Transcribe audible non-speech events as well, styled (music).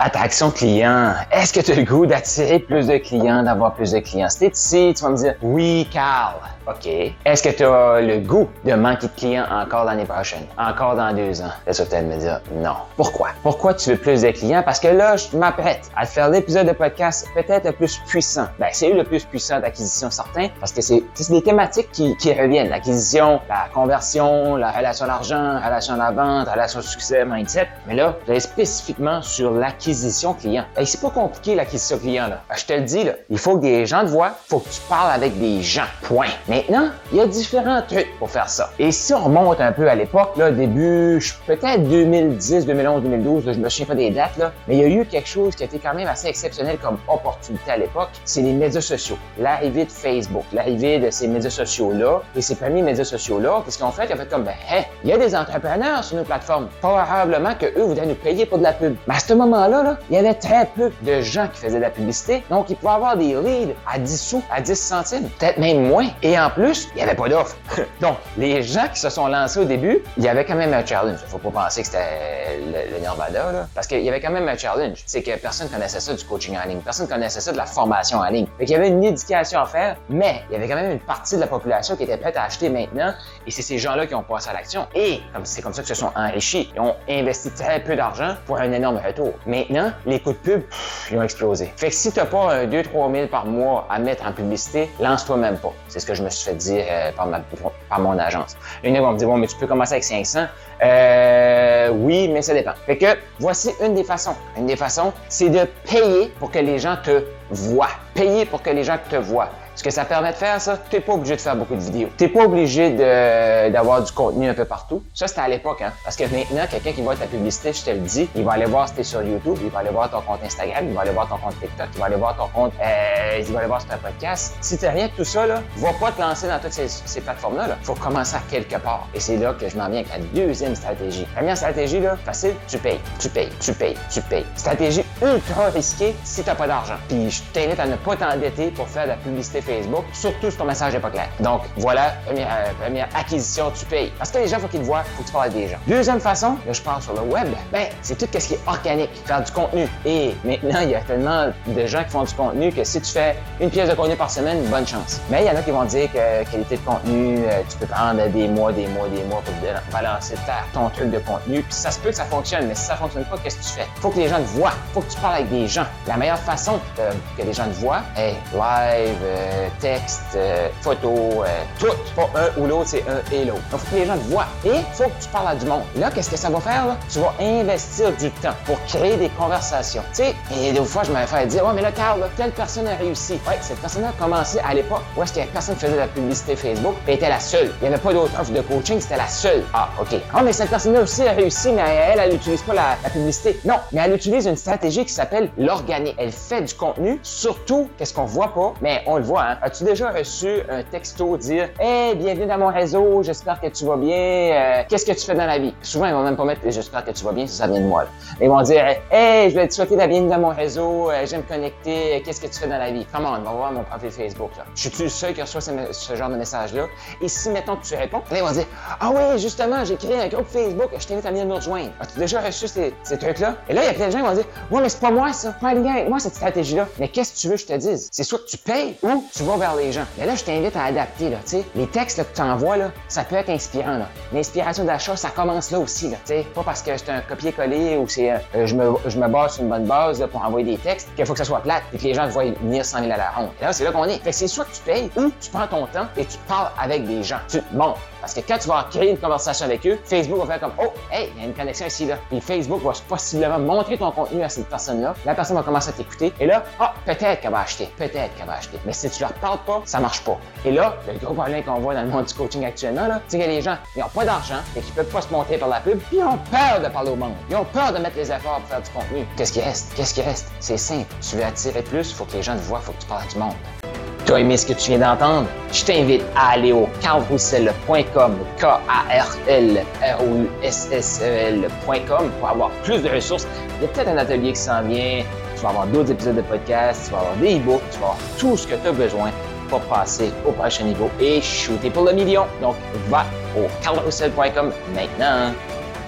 Attraction client. Est-ce que tu as le goût d'attirer plus de clients, d'avoir plus de clients? Si ici, tu vas me dire, oui, Carl. OK. Est-ce que tu as le goût de manquer de clients encore l'année prochaine? Encore dans deux ans? Là, tu vas peut-être me dire, non. Pourquoi? Pourquoi tu veux plus de clients? Parce que là, je m'apprête à te faire l'épisode de podcast peut-être le plus puissant. Ben, c'est le plus puissant d'acquisition, certain, parce que c'est des thématiques qui, qui reviennent. L'acquisition, la conversion, la relation à l'argent, la relation à la vente, la relation au succès, mindset. Mais là, je vais spécifiquement sur l'acquisition client. C'est pas compliqué, l'acquisition client, là. Je te le dis, là. Il faut que des gens te voient. Il faut que tu parles avec des gens. Point. Maintenant, il y a différents trucs pour faire ça. Et si on remonte un peu à l'époque, là, début, peut-être 2010, 2011, 2012, là, je me souviens pas des dates, là, mais il y a eu quelque chose qui été quand même assez exceptionnel comme opportunité à l'époque, c'est les médias sociaux. L'arrivée de Facebook, l'arrivée de ces médias sociaux-là, et ces premiers médias sociaux-là, qu'est-ce qu'ils ont fait? Ils fait comme, ben, hey, il y a des entrepreneurs sur nos plateformes. Probablement que eux voudraient nous payer pour de la pub. Mais à ce moment-là, il y avait très peu de gens qui faisaient de la publicité, donc ils pouvaient avoir des leads à 10 sous, à 10 centimes, peut-être même moins. Et en plus, il n'y avait pas d'offre. (laughs) Donc, les gens qui se sont lancés au début, il y avait quand même un challenge. Faut pas penser que c'était le, le parce qu'il y avait quand même un challenge. C'est que personne connaissait ça du coaching en ligne. Personne connaissait ça de la formation en ligne. Fait qu'il y avait une éducation à faire, mais il y avait quand même une partie de la population qui était prête à acheter maintenant. Et c'est ces gens-là qui ont passé à l'action. Et c'est comme ça qu'ils se sont enrichis. Ils ont investi très peu d'argent pour un énorme retour. Maintenant, les coûts de pub, ils ont explosé. Fait que si tu n'as pas un 2-3 000 par mois à mettre en publicité, lance-toi même pas. C'est ce que je me suis fait dire euh, par, ma, par mon agence. Une fois, on me dit, bon, mais tu peux commencer avec 500. Euh, oui, mais ça dépend. Fait que voici une des façons. Une des façons, c'est de payer pour que les gens te voient. Payer pour que les gens te voient. Ce que ça permet de faire, ça, t'es pas obligé de faire beaucoup de vidéos. T'es pas obligé d'avoir du contenu un peu partout. Ça, c'était à l'époque, hein. Parce que maintenant, quelqu'un qui voit ta publicité, je te le dis, il va aller voir si t'es sur YouTube, il va aller voir ton compte Instagram, il va aller voir ton compte TikTok, il va aller voir ton compte, euh, il va aller voir sur ton podcast. Si t'as rien de tout ça, là, va pas te lancer dans toutes ces, plateformes-là, là. Faut commencer à quelque part. Et c'est là que je m'en viens avec la deuxième stratégie. La première stratégie, là, facile, tu payes, tu payes, tu payes, tu payes. Stratégie ultra risquée si t'as pas d'argent. Puis je t'invite à ne pas t'endetter pour faire de la publicité Facebook, surtout si ton message n'est pas clair. Donc, voilà, première, euh, première acquisition, tu payes. Parce que les gens, faut qu'ils te voient, faut que tu parles avec des gens. Deuxième façon, là, je parle sur le web, ben, c'est tout ce qui est organique, faire du contenu. Et maintenant, il y a tellement de gens qui font du contenu que si tu fais une pièce de contenu par semaine, bonne chance. Mais il y en a qui vont dire que qualité de contenu, euh, tu peux prendre des mois, des mois, des mois pour te balancer, ton truc de contenu. Puis ça se peut que ça fonctionne, mais si ça fonctionne pas, qu'est-ce que tu fais? Faut que les gens te voient. Faut que tu parles avec des gens. La meilleure façon euh, que les gens te voient est live, euh, texte, euh, photo, euh, tout. Pas un ou l'autre, c'est un et l'autre. Donc, faut que les gens te voient. Et faut que tu parles à du monde. Là, qu'est-ce que ça va faire? Là? Tu vas investir du temps pour créer des conversations. Tu sais, et des fois, je m'avais fait dire, ouais, mais là, Carl, telle personne a réussi. Ouais, cette personne a commencé à l'époque où est-ce qu'il y a personne qui faisait de la publicité Facebook et était la seule. Il n'y avait pas d'autre offre de coaching, c'était la seule. Ah, OK. Ah, mais cette personne-là aussi a réussi, mais elle, elle n'utilise pas la, la publicité. Non, mais elle utilise une stratégie qui s'appelle l'organique. Elle fait du contenu, surtout, qu'est-ce qu'on voit pas, mais on le voit, hein. As-tu déjà reçu un texto dire Hey, bienvenue dans mon réseau, j'espère que tu vas bien, euh, qu'est-ce que tu fais dans la vie? Souvent, ils vont même pas mettre j'espère que tu vas bien si ça vient de moi. Ils vont dire Hey, je vais te souhaiter la bienvenue dans mon réseau, euh, j'aime me connecter, qu'est-ce que tu fais dans la vie? Comment on va voir mon profil Facebook. Là. Je suis le seul qui reçoit ce, ce genre de message-là? Et si, mettons, que tu réponds, là, ils vont dire Ah oui, justement, j'ai créé un groupe Facebook, je t'invite à venir nous rejoindre. As-tu déjà reçu ces, ces trucs-là? Et là, il y a plein de gens qui vont dire Ouais, mais c'est pas moi ça, pas lien avec moi cette stratégie-là. Mais qu'est-ce que tu veux que je te dise? C'est soit que tu payes ou tu vas vers les gens. Mais là, je t'invite à adapter, là, tu. Les textes que tu envoies, là, ça peut être inspirant, là. L'inspiration d'achat, ça commence là aussi, là, tu. Pas parce que c'est un copier-coller ou c'est, euh, je, me, je me base sur une bonne base pour envoyer des textes qu'il faut que ça soit plate et que les gens te voient venir 100 000 à la ronde. Là, c'est là qu'on est. Fait que c'est soit que tu payes ou tu prends ton temps et tu parles avec des gens. Tu bon, Parce que quand tu vas créer une conversation avec eux, Facebook va faire comme Oh, hey, il y a une connexion ici, là. Puis Facebook va possiblement montrer ton contenu à cette personne-là. La personne va commencer à t'écouter. Et là, ah, peut-être qu'elle va acheter. Peut-être qu'elle va acheter. Mais si tu leur parles pas, ça marche pas. Et là, le gros problème qu'on voit dans le monde du coaching actuellement, là, c'est que les gens, ils ont pas d'argent et qu'ils peuvent pas se monter par la pub, puis ils ont peur de parler au monde. Ils ont peur de mettre les efforts pour faire du contenu. Qu'est-ce qui reste? Qu'est-ce qui reste? C'est simple. Tu veux attirer plus, il faut que les gens te voient, il faut que tu parles du monde. Tu as aimé ce que tu viens d'entendre? Je t'invite à aller au carlroussel.com, K-A-R-L-R-O-U-S-S-E-L.com pour avoir plus de ressources. Il y a peut-être un atelier qui s'en vient. Tu vas avoir d'autres épisodes de podcast, tu vas avoir des e-books, tu vas avoir tout ce que tu as besoin pour passer au prochain niveau et shooter pour le million. Donc, va au carlroussel.com maintenant.